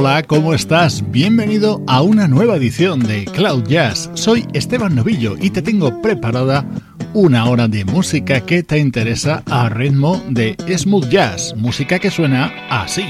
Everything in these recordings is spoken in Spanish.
Hola, ¿cómo estás? Bienvenido a una nueva edición de Cloud Jazz. Soy Esteban Novillo y te tengo preparada una hora de música que te interesa a ritmo de smooth jazz, música que suena así.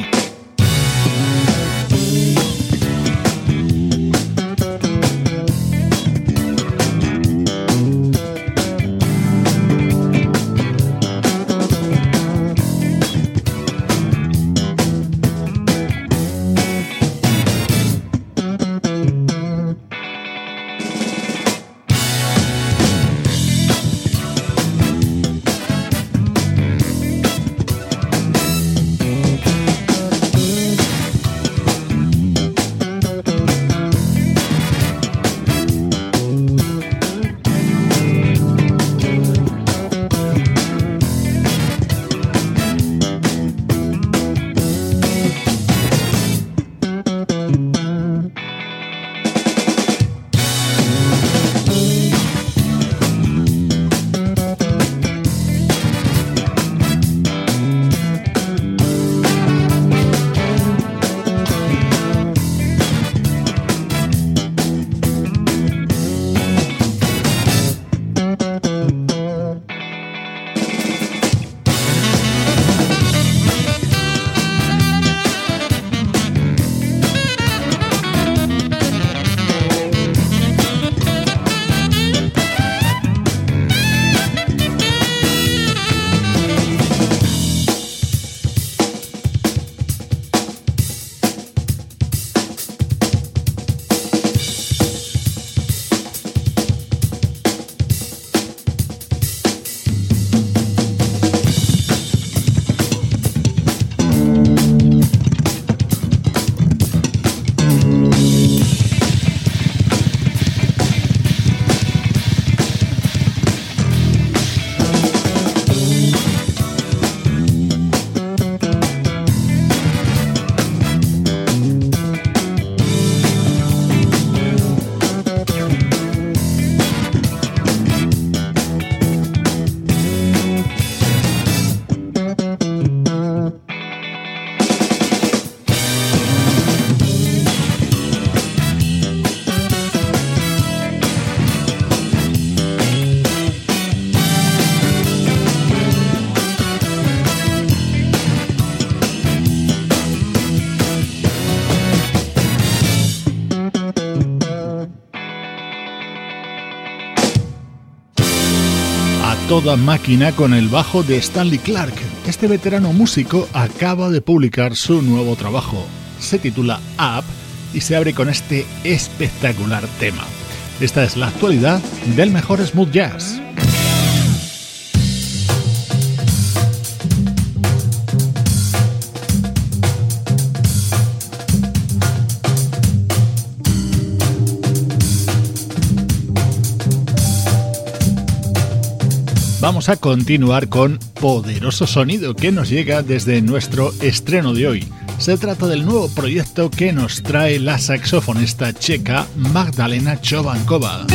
Toda máquina con el bajo de Stanley Clark. Este veterano músico acaba de publicar su nuevo trabajo. Se titula Up y se abre con este espectacular tema. Esta es la actualidad del mejor smooth jazz. a continuar con poderoso sonido que nos llega desde nuestro estreno de hoy. Se trata del nuevo proyecto que nos trae la saxofonista checa Magdalena Chovankova.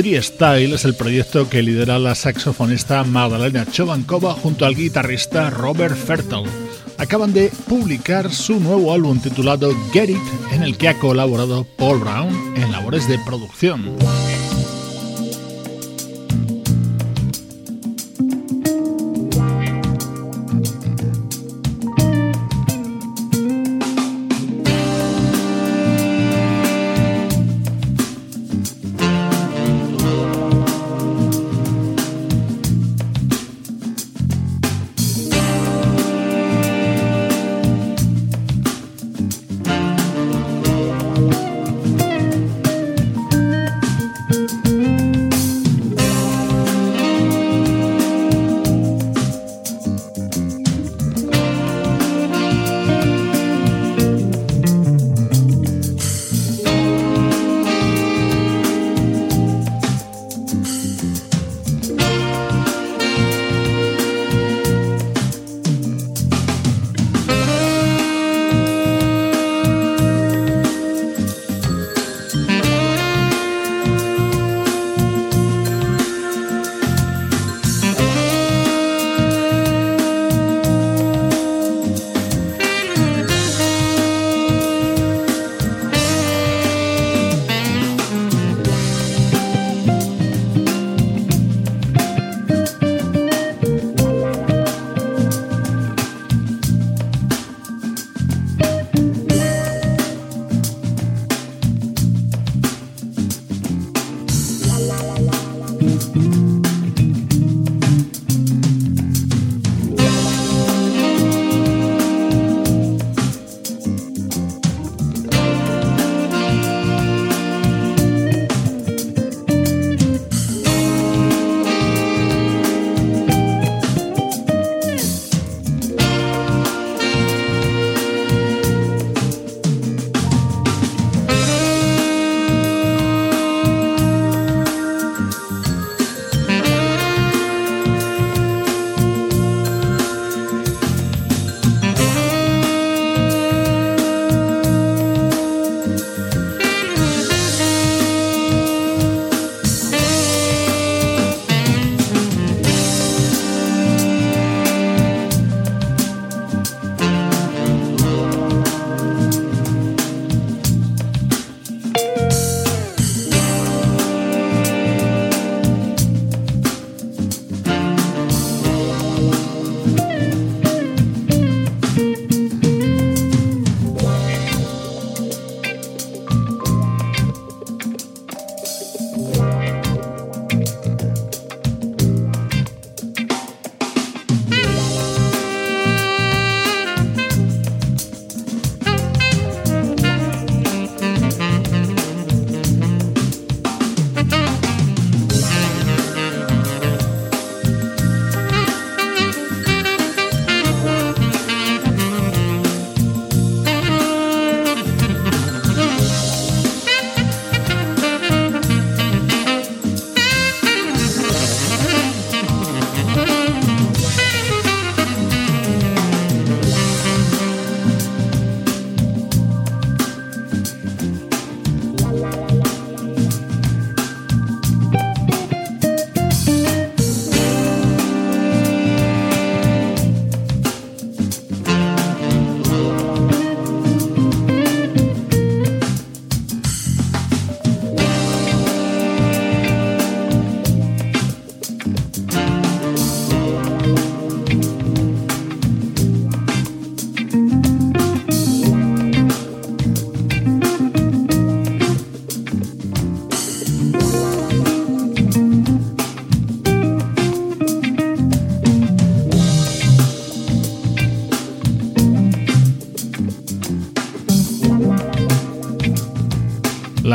Three Style es el proyecto que lidera la saxofonista Magdalena Chovankova junto al guitarrista Robert Fertel. Acaban de publicar su nuevo álbum titulado Get It, en el que ha colaborado Paul Brown en labores de producción.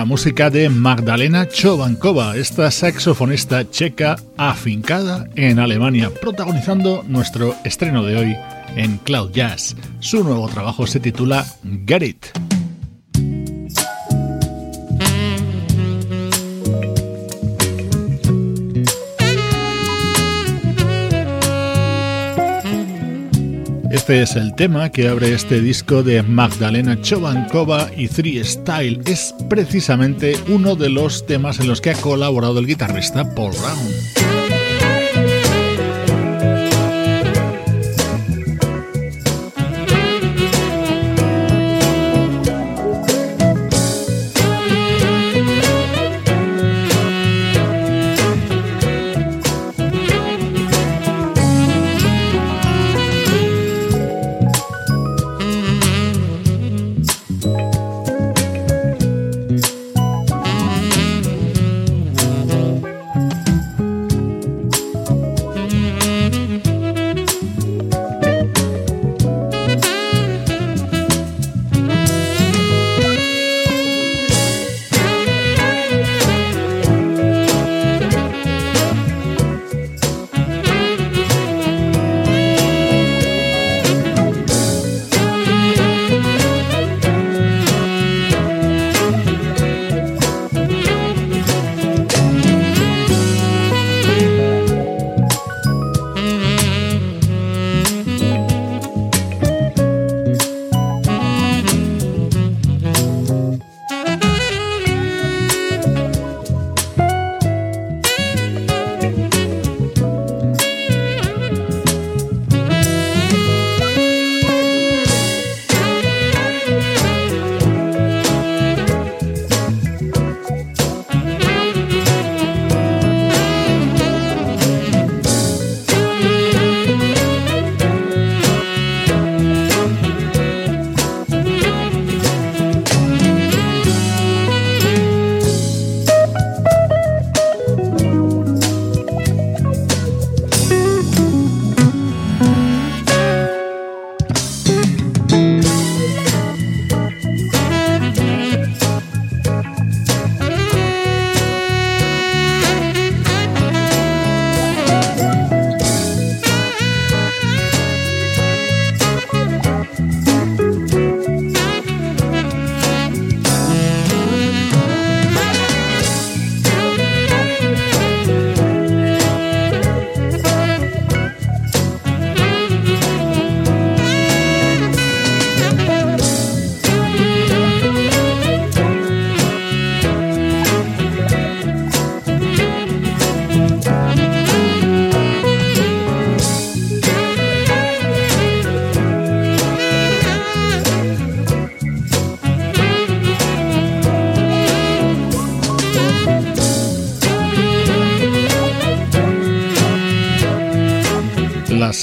Música de Magdalena Chovankova, esta saxofonista checa afincada en Alemania, protagonizando nuestro estreno de hoy en Cloud Jazz. Su nuevo trabajo se titula Get It. Este es el tema que abre este disco de Magdalena Chovankova y Three Style. Es precisamente uno de los temas en los que ha colaborado el guitarrista Paul Brown.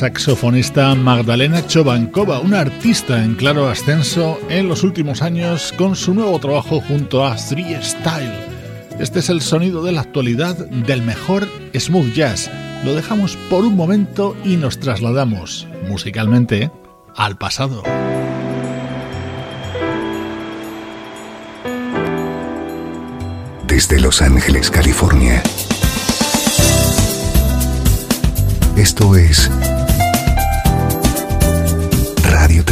Saxofonista Magdalena Chovankova, una artista en claro ascenso en los últimos años con su nuevo trabajo junto a Three Style. Este es el sonido de la actualidad del mejor smooth jazz. Lo dejamos por un momento y nos trasladamos musicalmente al pasado. Desde Los Ángeles, California. Esto es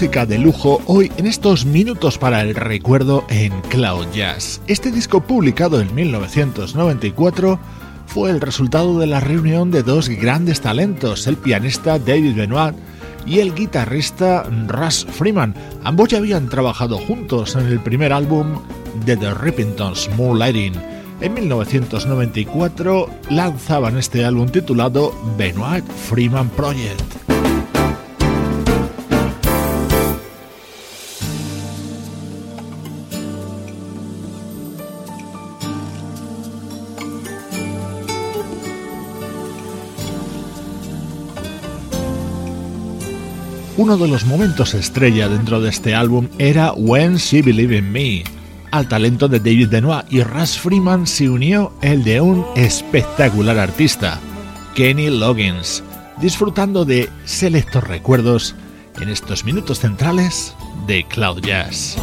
Música de lujo hoy en estos minutos para el recuerdo en Cloud Jazz. Este disco publicado en 1994 fue el resultado de la reunión de dos grandes talentos, el pianista David Benoit y el guitarrista Russ Freeman. Ambos ya habían trabajado juntos en el primer álbum de The Rippingtons, Moonlighting. En 1994 lanzaban este álbum titulado Benoit Freeman Project. Uno de los momentos estrella dentro de este álbum era When She Believed in Me. Al talento de David Benoit y Russ Freeman se unió el de un espectacular artista, Kenny Loggins, disfrutando de selectos recuerdos en estos minutos centrales de Cloud Jazz.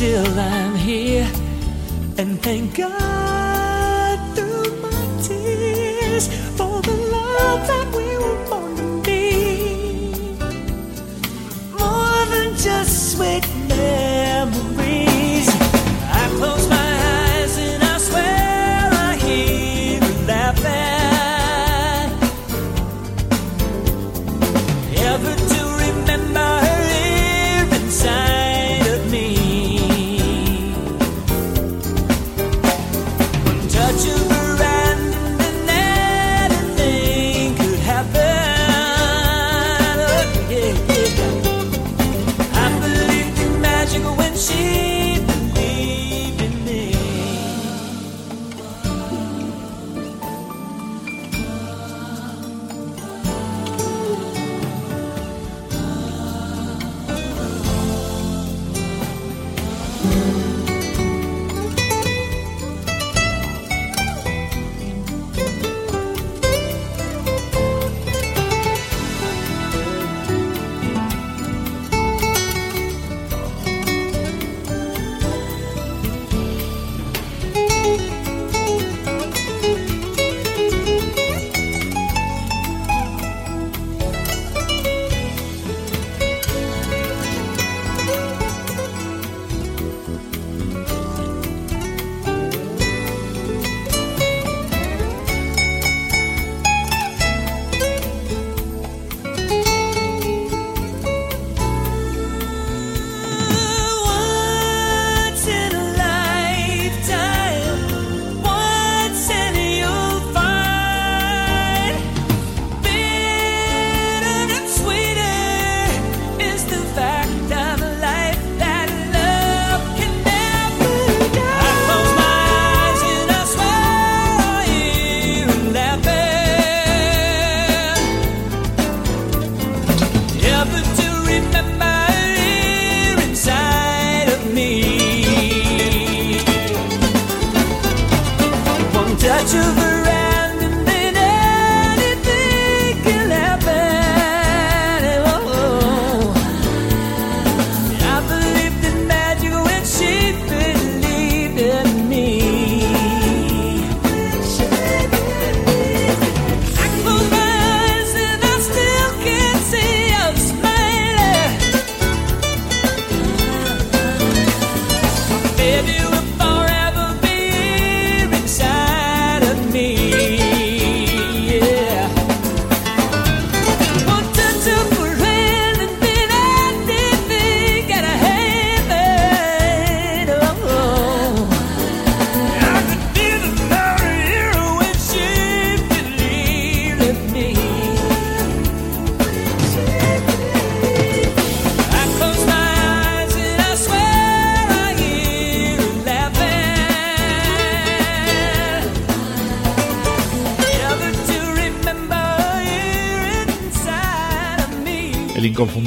Still, I'm here, and thank God through my tears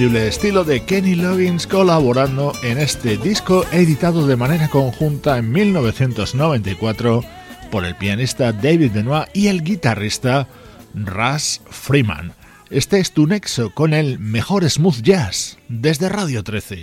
inconfundible estilo de Kenny Loggins colaborando en este disco editado de manera conjunta en 1994 por el pianista David Benoit y el guitarrista Russ Freeman. Este es tu nexo con el mejor smooth jazz desde Radio 13.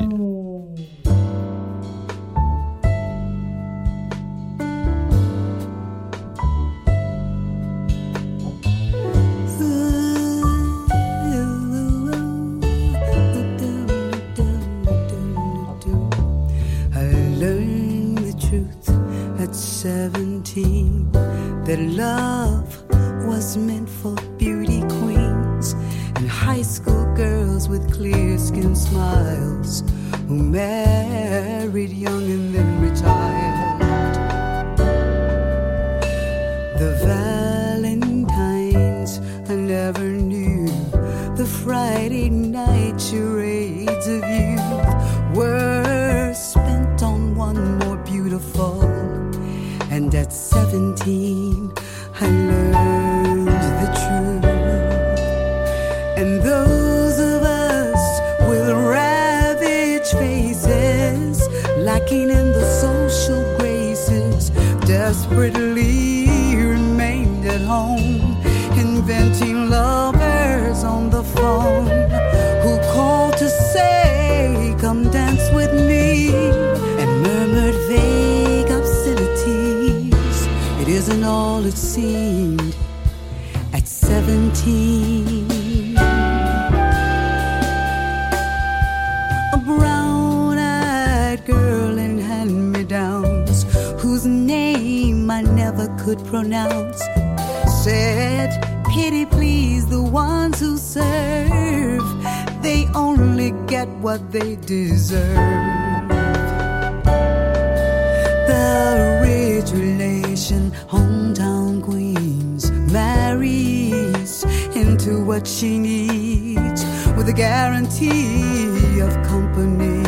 the rich relation, hometown Queens marries into what she needs with a guarantee of company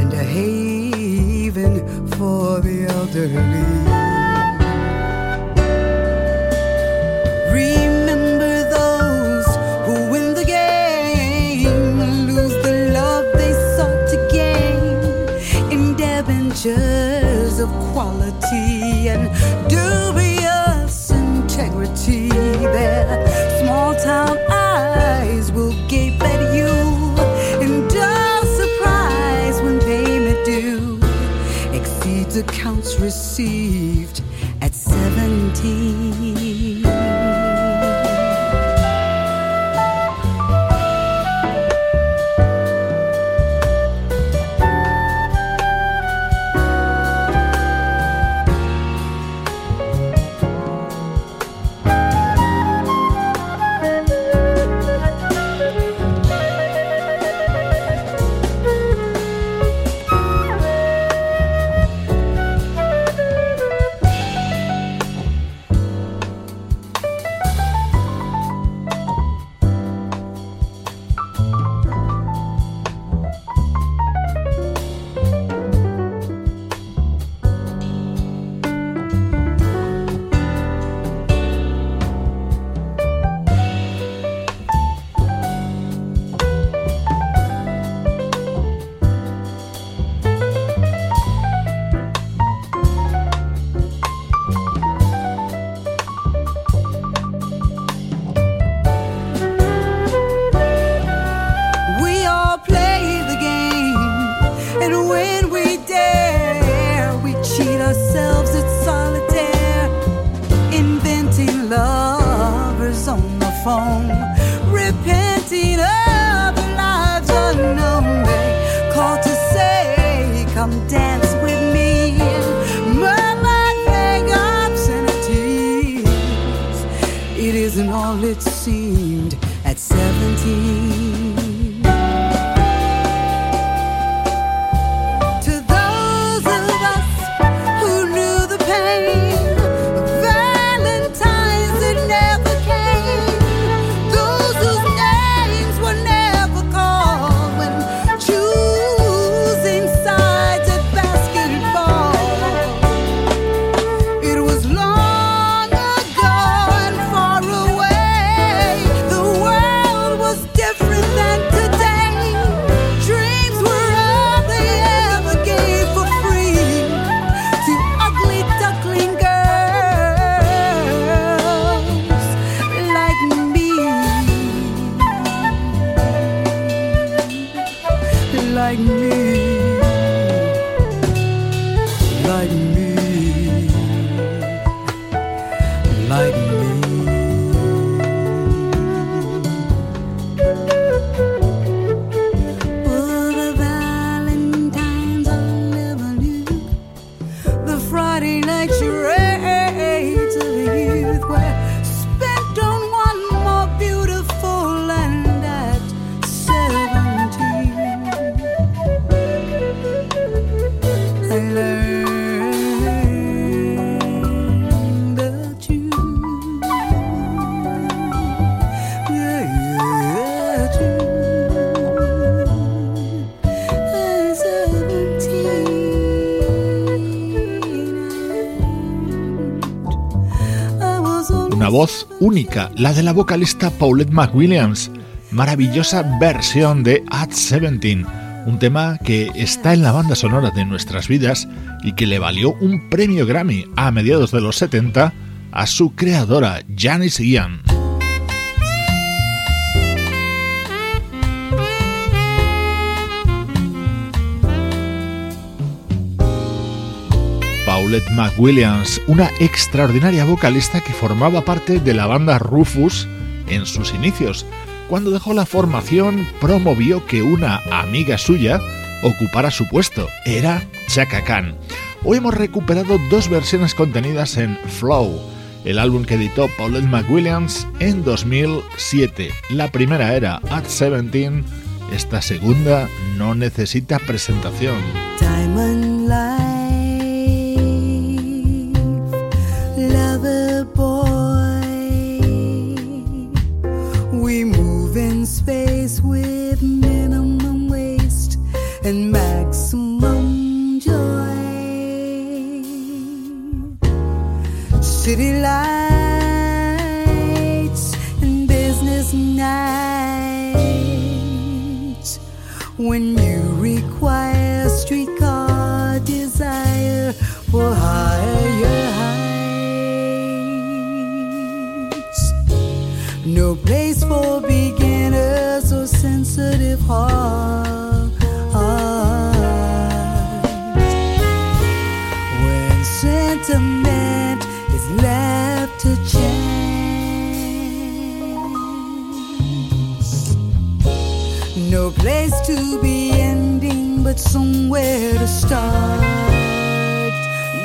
and a haven for the elderly. dubious integrity. Their small town eyes will gape at you in dull surprise when payment due exceeds accounts received at 17. phone. Voz única, la de la vocalista Paulette McWilliams. Maravillosa versión de At 17, un tema que está en la banda sonora de nuestras vidas y que le valió un premio Grammy a mediados de los 70 a su creadora, Janice Ian. Paulette McWilliams, una extraordinaria vocalista que formaba parte de la banda Rufus en sus inicios. Cuando dejó la formación, promovió que una amiga suya ocupara su puesto. Era Chaka Khan. Hoy hemos recuperado dos versiones contenidas en Flow, el álbum que editó Paulette McWilliams en 2007. La primera era At 17, esta segunda no necesita presentación. No place for beginners or sensitive hearts. When sentiment is left to chance. No place to be ending, but somewhere to start.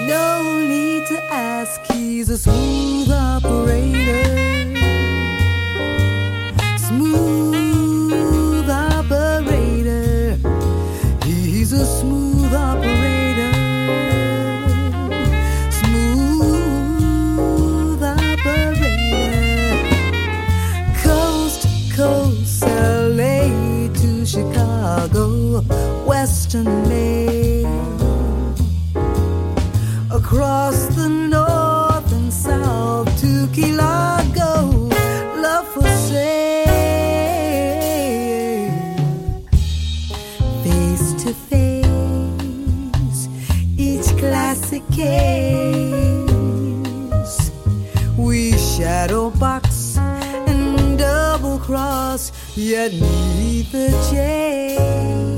No need to ask, he's a smooth operator. Western Mail. Across the north and south to Key Largo, love for sale. Face to face, each classic case. We shadow box and double cross, yet neither change.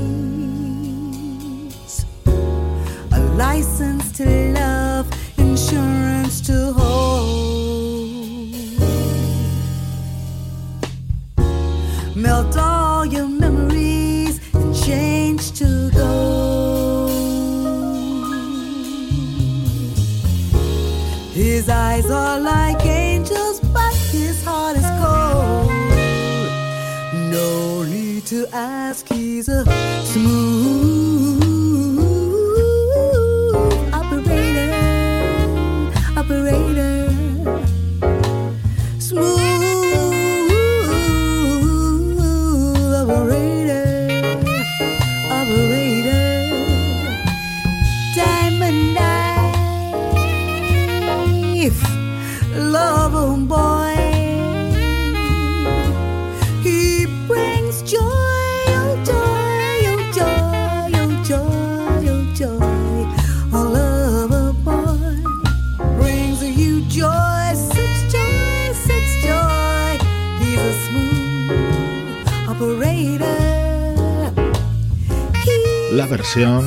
License to love, insurance to hold. Melt all your memories and change to gold. His eyes are like angels, but his heart is cold. No need to ask, he's a smooth.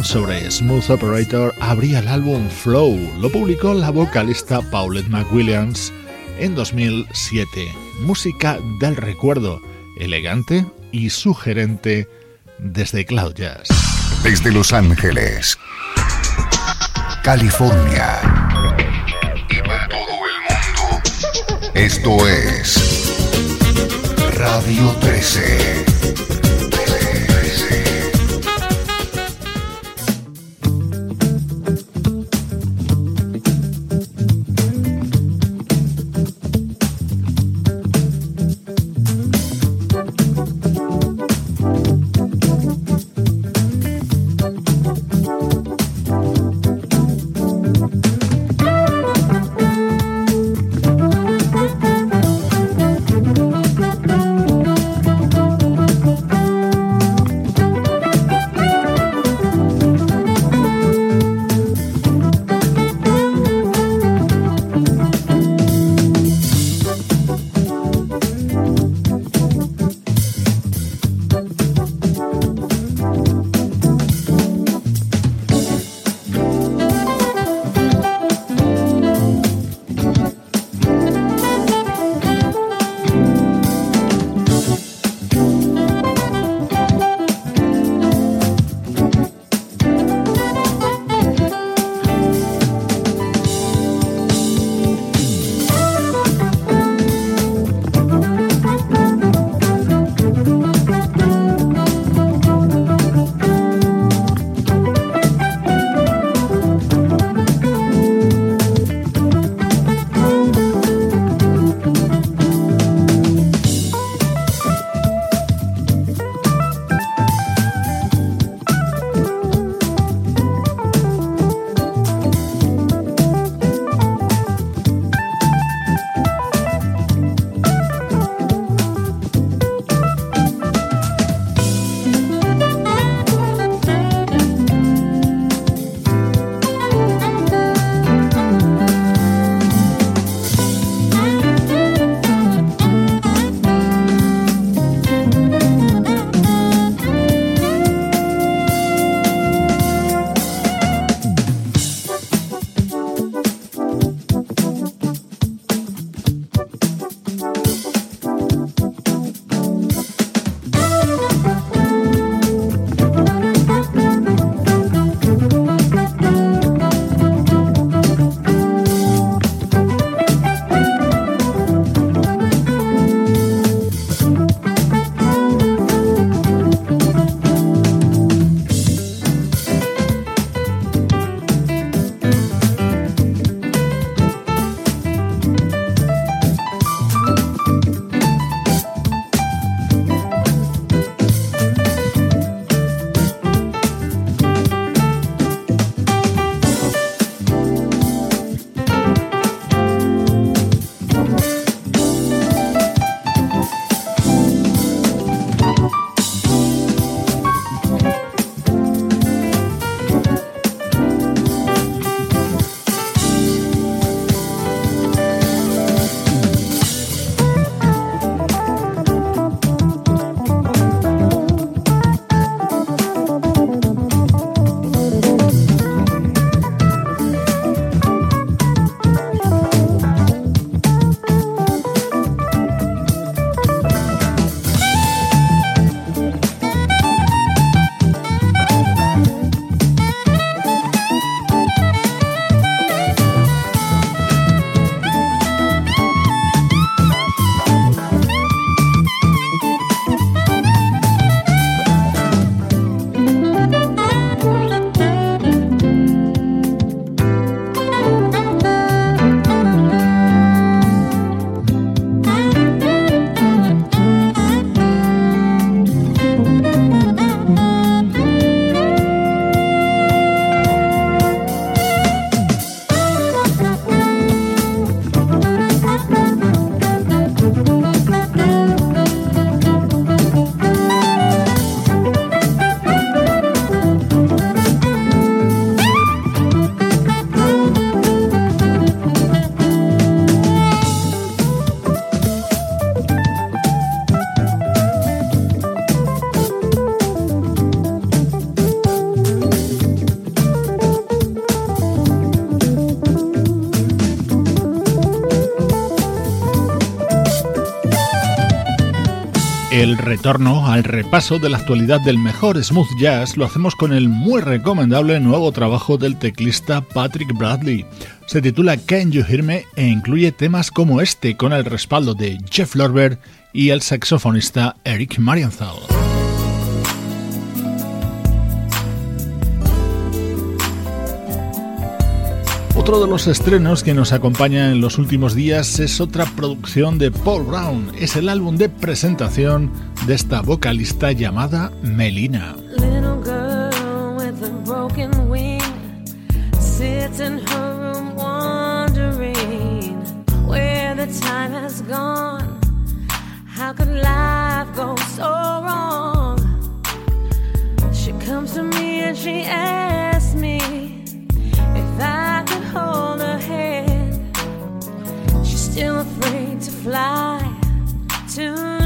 Sobre Smooth Operator abría el álbum Flow. Lo publicó la vocalista Paulette McWilliams en 2007. Música del recuerdo, elegante y sugerente desde Cloud Jazz. Desde Los Ángeles, California y para todo el mundo. Esto es Radio 13. El retorno al repaso de la actualidad del mejor smooth jazz lo hacemos con el muy recomendable nuevo trabajo del teclista Patrick Bradley. Se titula Can You Hear Me e incluye temas como este con el respaldo de Jeff Lorber y el saxofonista Eric Marienthal. Otro de los estrenos que nos acompaña en los últimos días es otra producción de Paul Brown. Es el álbum de presentación de esta vocalista llamada Melina. How could life go so wrong? She comes to me and she asks still afraid to fly, too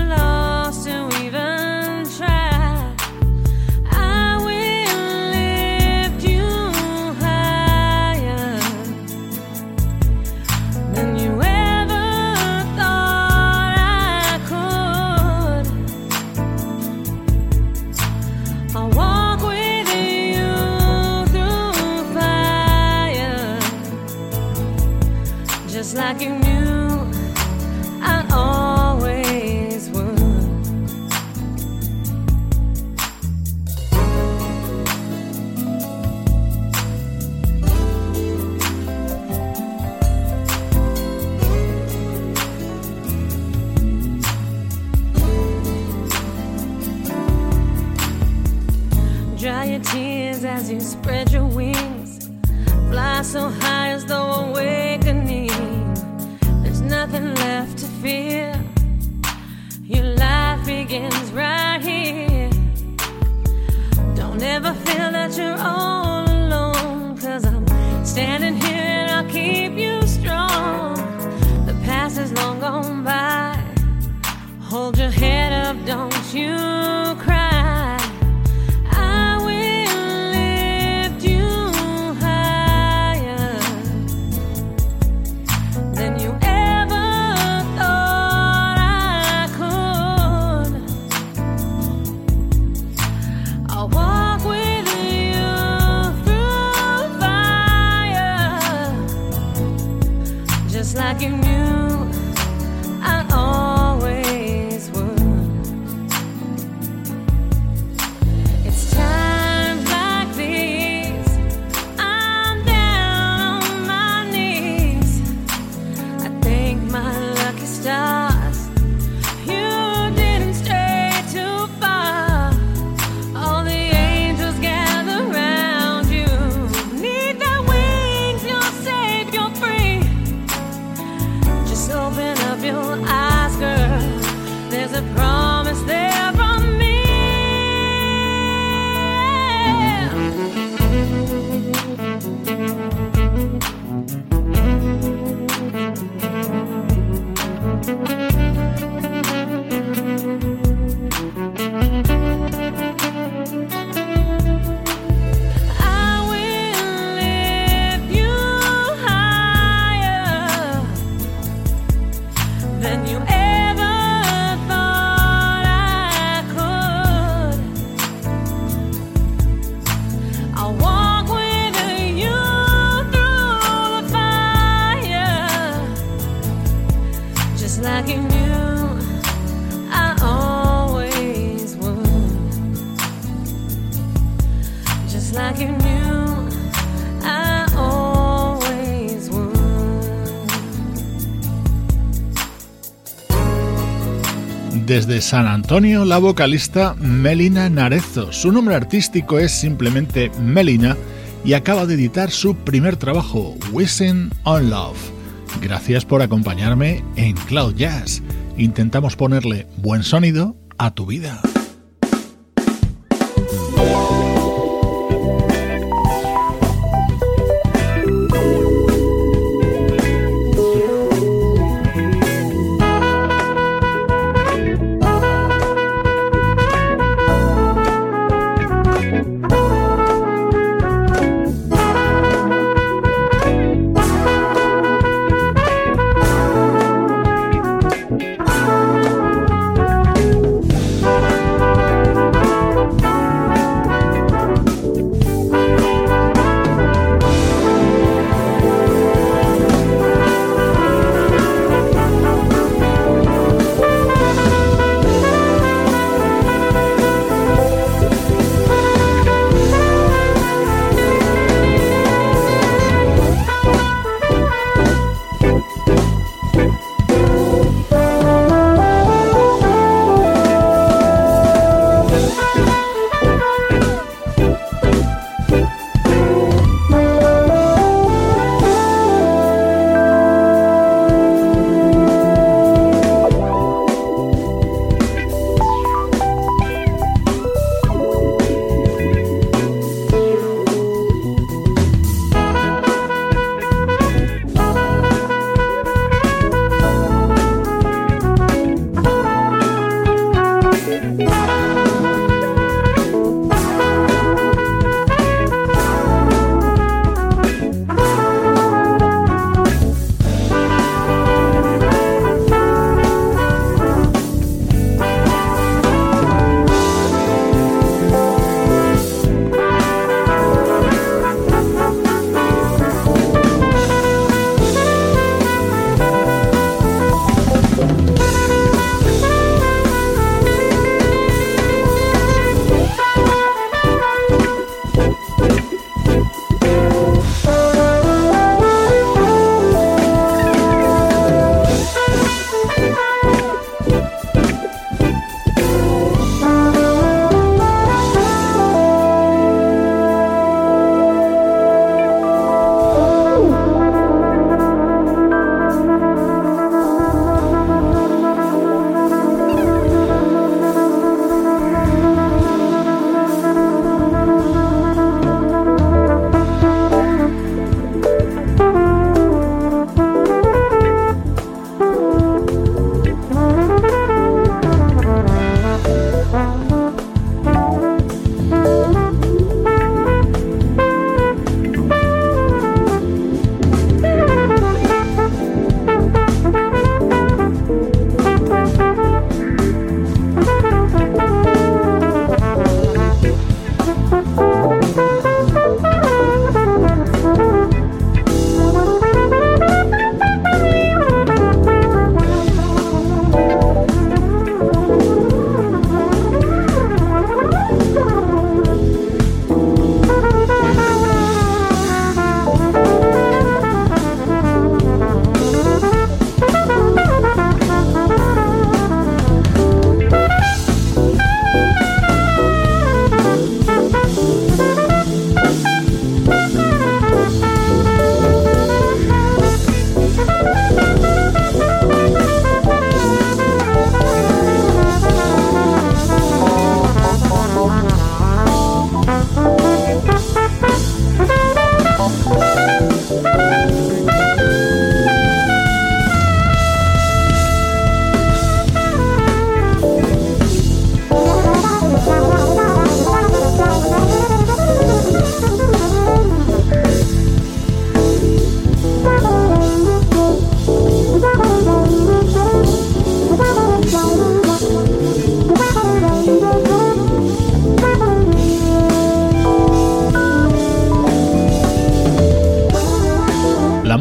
Desde San Antonio, la vocalista Melina Narezo. Su nombre artístico es simplemente Melina y acaba de editar su primer trabajo, Wishing on Love. Gracias por acompañarme en Cloud Jazz. Intentamos ponerle buen sonido a tu vida.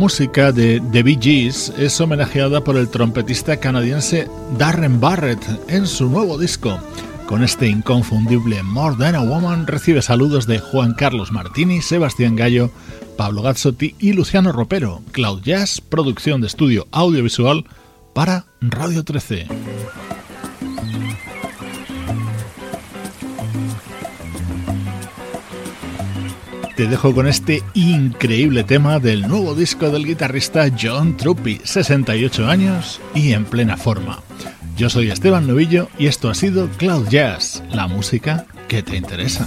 Música de The Bee Gees es homenajeada por el trompetista canadiense Darren Barrett en su nuevo disco. Con este inconfundible More Than a Woman recibe saludos de Juan Carlos Martini, Sebastián Gallo, Pablo Gazzotti y Luciano Ropero. Cloud Jazz, producción de estudio audiovisual para Radio 13. Te dejo con este increíble tema del nuevo disco del guitarrista John Truppi, 68 años y en plena forma. Yo soy Esteban Novillo y esto ha sido Cloud Jazz, la música que te interesa.